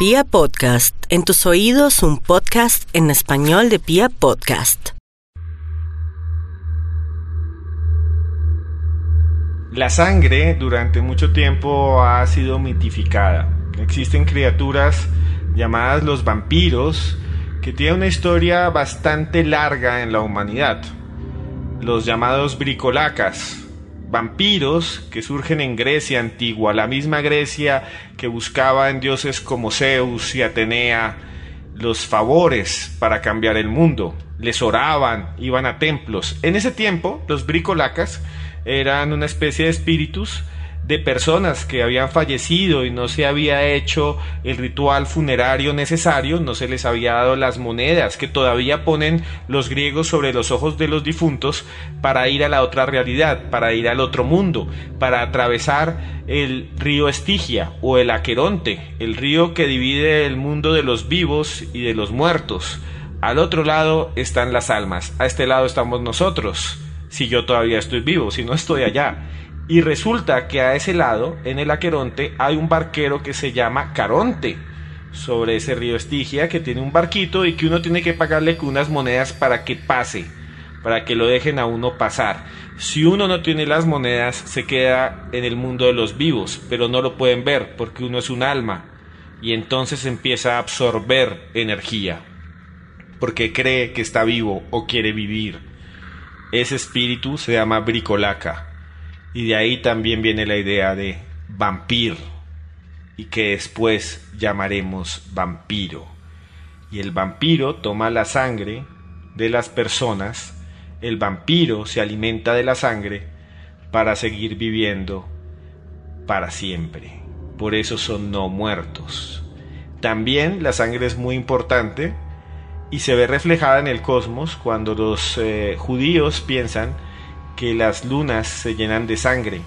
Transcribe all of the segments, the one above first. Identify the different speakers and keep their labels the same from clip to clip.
Speaker 1: Pia Podcast, en tus oídos un podcast en español de Pia Podcast.
Speaker 2: La sangre durante mucho tiempo ha sido mitificada. Existen criaturas llamadas los vampiros que tienen una historia bastante larga en la humanidad. Los llamados bricolacas, vampiros que surgen en Grecia antigua, la misma Grecia que buscaba en dioses como Zeus y Atenea los favores para cambiar el mundo. Les oraban, iban a templos. En ese tiempo, los bricolacas eran una especie de espíritus de personas que habían fallecido y no se había hecho el ritual funerario necesario, no se les había dado las monedas que todavía ponen los griegos sobre los ojos de los difuntos para ir a la otra realidad, para ir al otro mundo, para atravesar el río Estigia o el Aqueronte, el río que divide el mundo de los vivos y de los muertos. Al otro lado están las almas, a este lado estamos nosotros, si yo todavía estoy vivo, si no estoy allá. Y resulta que a ese lado, en el Aqueronte, hay un barquero que se llama Caronte, sobre ese río Estigia, que tiene un barquito y que uno tiene que pagarle con unas monedas para que pase, para que lo dejen a uno pasar. Si uno no tiene las monedas, se queda en el mundo de los vivos, pero no lo pueden ver porque uno es un alma y entonces empieza a absorber energía, porque cree que está vivo o quiere vivir. Ese espíritu se llama bricolaca y de ahí también viene la idea de vampir y que después llamaremos vampiro. Y el vampiro toma la sangre de las personas, el vampiro se alimenta de la sangre para seguir viviendo para siempre. Por eso son no muertos. También la sangre es muy importante y se ve reflejada en el cosmos cuando los eh, judíos piensan que las lunas se llenan de sangre.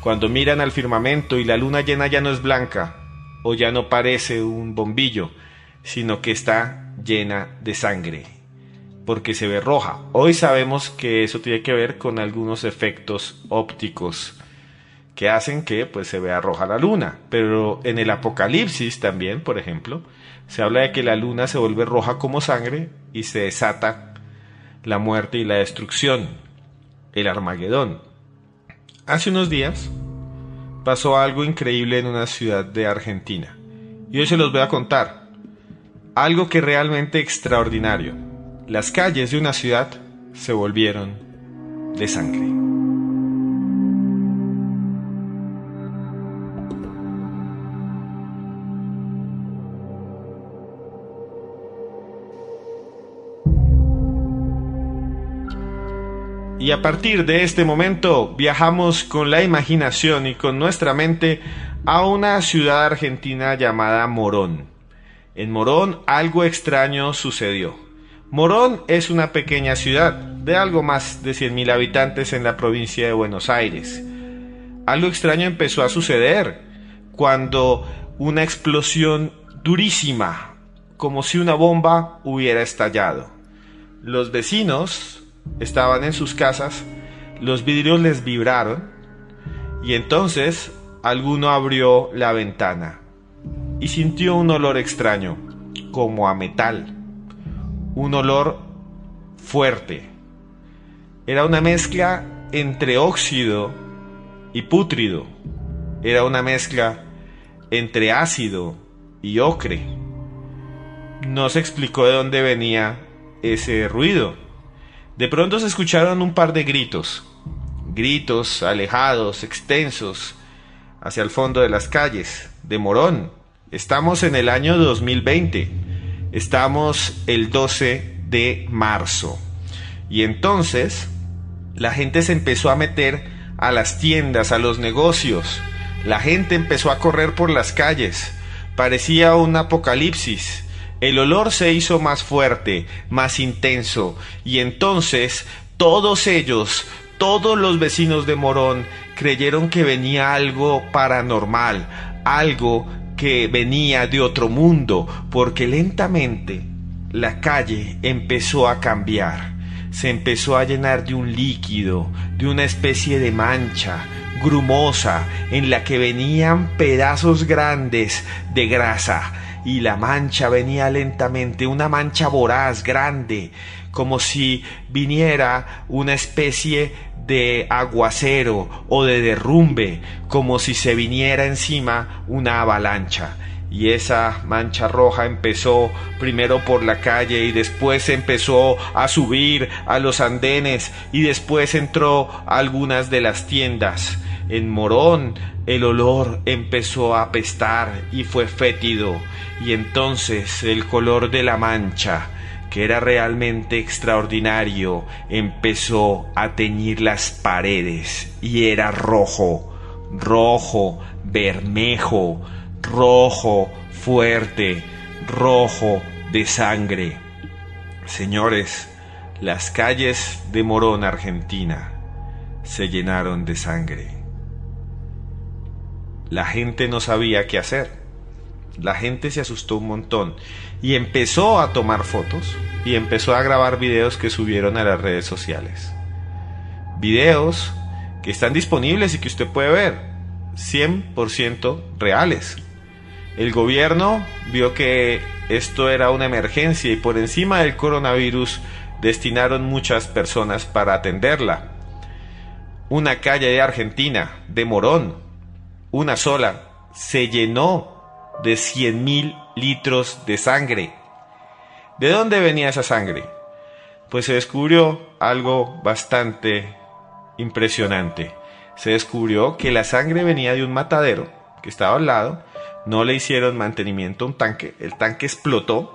Speaker 2: Cuando miran al firmamento y la luna llena ya no es blanca o ya no parece un bombillo, sino que está llena de sangre, porque se ve roja. Hoy sabemos que eso tiene que ver con algunos efectos ópticos que hacen que pues se vea roja la luna, pero en el Apocalipsis también, por ejemplo, se habla de que la luna se vuelve roja como sangre y se desata la muerte y la destrucción el Armagedón. Hace unos días pasó algo increíble en una ciudad de Argentina. Y hoy se los voy a contar. Algo que realmente extraordinario. Las calles de una ciudad se volvieron de sangre. Y a partir de este momento viajamos con la imaginación y con nuestra mente a una ciudad argentina llamada Morón. En Morón algo extraño sucedió. Morón es una pequeña ciudad de algo más de 100.000 habitantes en la provincia de Buenos Aires. Algo extraño empezó a suceder cuando una explosión durísima, como si una bomba hubiera estallado. Los vecinos estaban en sus casas, los vidrios les vibraron y entonces alguno abrió la ventana y sintió un olor extraño, como a metal, un olor fuerte. Era una mezcla entre óxido y pútrido, era una mezcla entre ácido y ocre. No se explicó de dónde venía ese ruido de pronto se escucharon un par de gritos, gritos alejados, extensos, hacia el fondo de las calles, de Morón. Estamos en el año 2020, estamos el 12 de marzo. Y entonces la gente se empezó a meter a las tiendas, a los negocios. La gente empezó a correr por las calles. Parecía un apocalipsis. El olor se hizo más fuerte, más intenso, y entonces todos ellos, todos los vecinos de Morón, creyeron que venía algo paranormal, algo que venía de otro mundo, porque lentamente la calle empezó a cambiar, se empezó a llenar de un líquido, de una especie de mancha grumosa en la que venían pedazos grandes de grasa y la mancha venía lentamente, una mancha voraz, grande, como si viniera una especie de aguacero o de derrumbe, como si se viniera encima una avalancha. Y esa mancha roja empezó primero por la calle y después empezó a subir a los andenes y después entró a algunas de las tiendas. En Morón el olor empezó a apestar y fue fétido, y entonces el color de la mancha, que era realmente extraordinario, empezó a teñir las paredes y era rojo, rojo, bermejo, rojo, fuerte, rojo de sangre. Señores, las calles de Morón, Argentina, se llenaron de sangre la gente no sabía qué hacer. La gente se asustó un montón y empezó a tomar fotos y empezó a grabar videos que subieron a las redes sociales. Videos que están disponibles y que usted puede ver, 100% reales. El gobierno vio que esto era una emergencia y por encima del coronavirus destinaron muchas personas para atenderla. Una calle de Argentina, de Morón, una sola, se llenó de cien mil litros de sangre. ¿De dónde venía esa sangre? Pues se descubrió algo bastante impresionante. Se descubrió que la sangre venía de un matadero que estaba al lado, no le hicieron mantenimiento a un tanque, el tanque explotó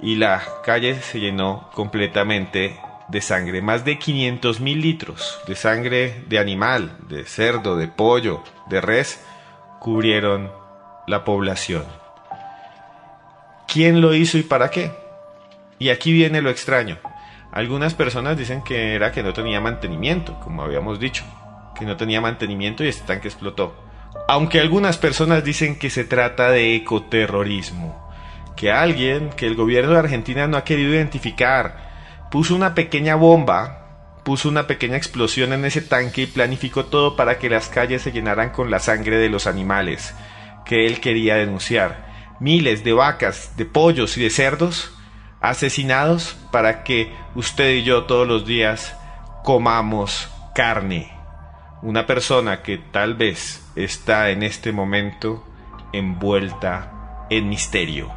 Speaker 2: y la calle se llenó completamente de sangre, más de 500 mil litros de sangre de animal, de cerdo, de pollo, de res, cubrieron la población. ¿Quién lo hizo y para qué? Y aquí viene lo extraño. Algunas personas dicen que era que no tenía mantenimiento, como habíamos dicho, que no tenía mantenimiento y este tanque explotó. Aunque algunas personas dicen que se trata de ecoterrorismo, que alguien, que el gobierno de Argentina no ha querido identificar, puso una pequeña bomba, puso una pequeña explosión en ese tanque y planificó todo para que las calles se llenaran con la sangre de los animales que él quería denunciar. Miles de vacas, de pollos y de cerdos asesinados para que usted y yo todos los días comamos carne. Una persona que tal vez está en este momento envuelta en misterio.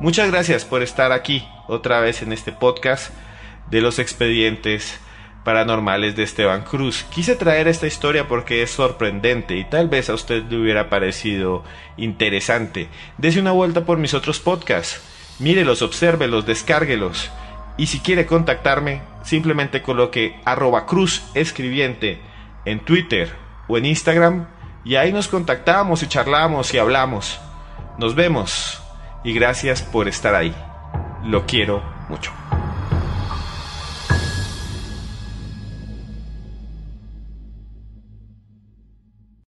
Speaker 2: Muchas gracias por estar aquí otra vez en este podcast de los expedientes paranormales de Esteban Cruz. Quise traer esta historia porque es sorprendente y tal vez a usted le hubiera parecido interesante. Dese una vuelta por mis otros podcasts. Mírelos, obsérvelos, descárguelos. Y si quiere contactarme, simplemente coloque arroba escribiente en Twitter o en Instagram y ahí nos contactamos y charlamos y hablamos. Nos vemos y gracias por estar ahí. Lo quiero mucho.